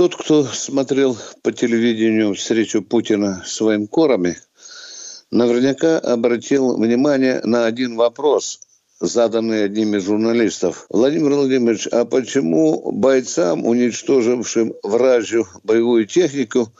Тот, кто смотрел по телевидению встречу Путина с военкорами, наверняка обратил внимание на один вопрос, заданный одним из журналистов. Владимир Владимирович, а почему бойцам, уничтожившим вражью боевую технику,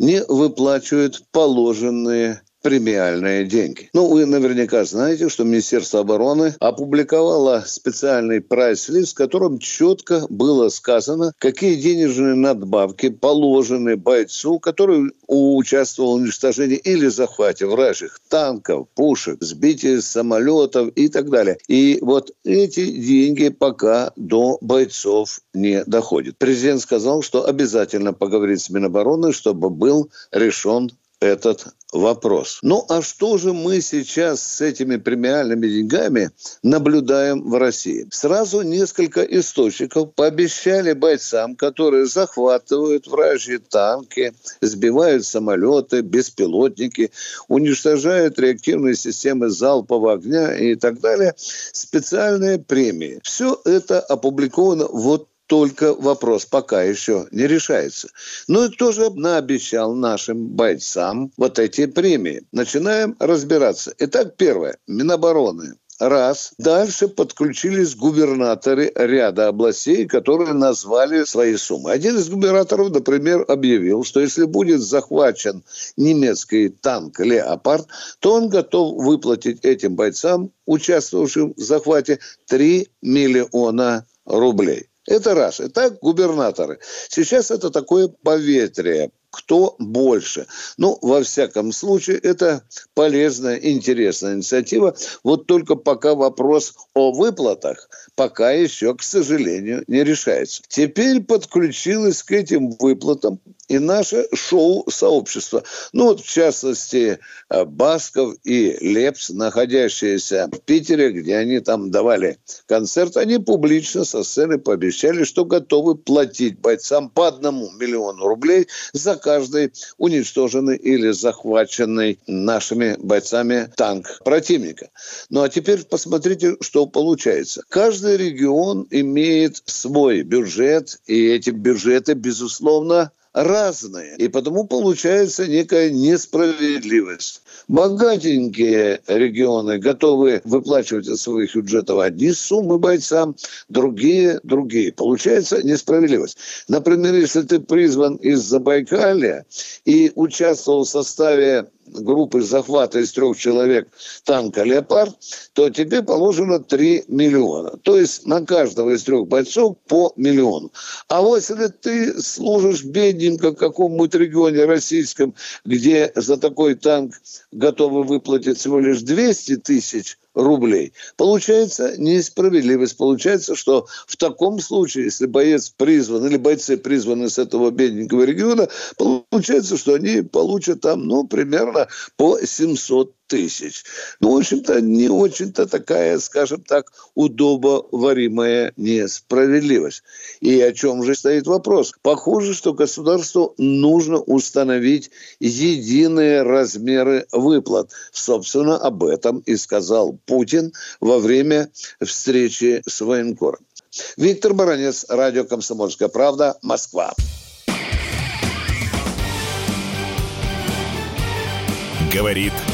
не выплачивают положенные премиальные деньги. Ну, вы наверняка знаете, что Министерство обороны опубликовало специальный прайс-лист, в котором четко было сказано, какие денежные надбавки положены бойцу, который участвовал в уничтожении или захвате вражьих танков, пушек, сбитии самолетов и так далее. И вот эти деньги пока до бойцов не доходят. Президент сказал, что обязательно поговорит с Минобороны, чтобы был решен этот вопрос. Ну а что же мы сейчас с этими премиальными деньгами наблюдаем в России? Сразу несколько источников пообещали бойцам, которые захватывают вражьи танки, сбивают самолеты, беспилотники, уничтожают реактивные системы залпового огня и так далее, специальные премии. Все это опубликовано вот только вопрос пока еще не решается. Ну и кто же наобещал нашим бойцам вот эти премии? Начинаем разбираться. Итак, первое. Минобороны. Раз. Дальше подключились губернаторы ряда областей, которые назвали свои суммы. Один из губернаторов, например, объявил, что если будет захвачен немецкий танк «Леопард», то он готов выплатить этим бойцам, участвовавшим в захвате, 3 миллиона рублей. Это раз. Итак, губернаторы. Сейчас это такое поветрие кто больше. Ну, во всяком случае, это полезная, интересная инициатива. Вот только пока вопрос о выплатах пока еще, к сожалению, не решается. Теперь подключилось к этим выплатам и наше шоу-сообщество. Ну, вот, в частности, э, Басков и Лепс, находящиеся в Питере, где они там давали концерт, они публично со сцены пообещали, что готовы платить бойцам по одному миллиону рублей за каждый уничтоженный или захваченный нашими бойцами танк противника. Ну а теперь посмотрите, что получается. Каждый регион имеет свой бюджет, и эти бюджеты, безусловно, разные. И потому получается некая несправедливость. Богатенькие регионы готовы выплачивать из своих бюджетов одни суммы бойцам, другие – другие. Получается несправедливость. Например, если ты призван из Забайкалья и участвовал в составе группы захвата из трех человек танка «Леопард», то тебе положено 3 миллиона. То есть на каждого из трех бойцов по миллиону. А вот если ты служишь бедненько в каком-нибудь регионе российском, где за такой танк готовы выплатить всего лишь 200 тысяч рублей. Получается несправедливость. Получается, что в таком случае, если боец призван или бойцы призваны с этого бедненького региона, получается, что они получат там, ну, примерно по 700 тысяч. Ну, в общем-то, не очень-то такая, скажем так, удобоваримая несправедливость. И о чем же стоит вопрос? Похоже, что государству нужно установить единые размеры выплат. Собственно, об этом и сказал Путин во время встречи с военкором. Виктор Баранец, радио «Комсомольская правда», Москва. Говорит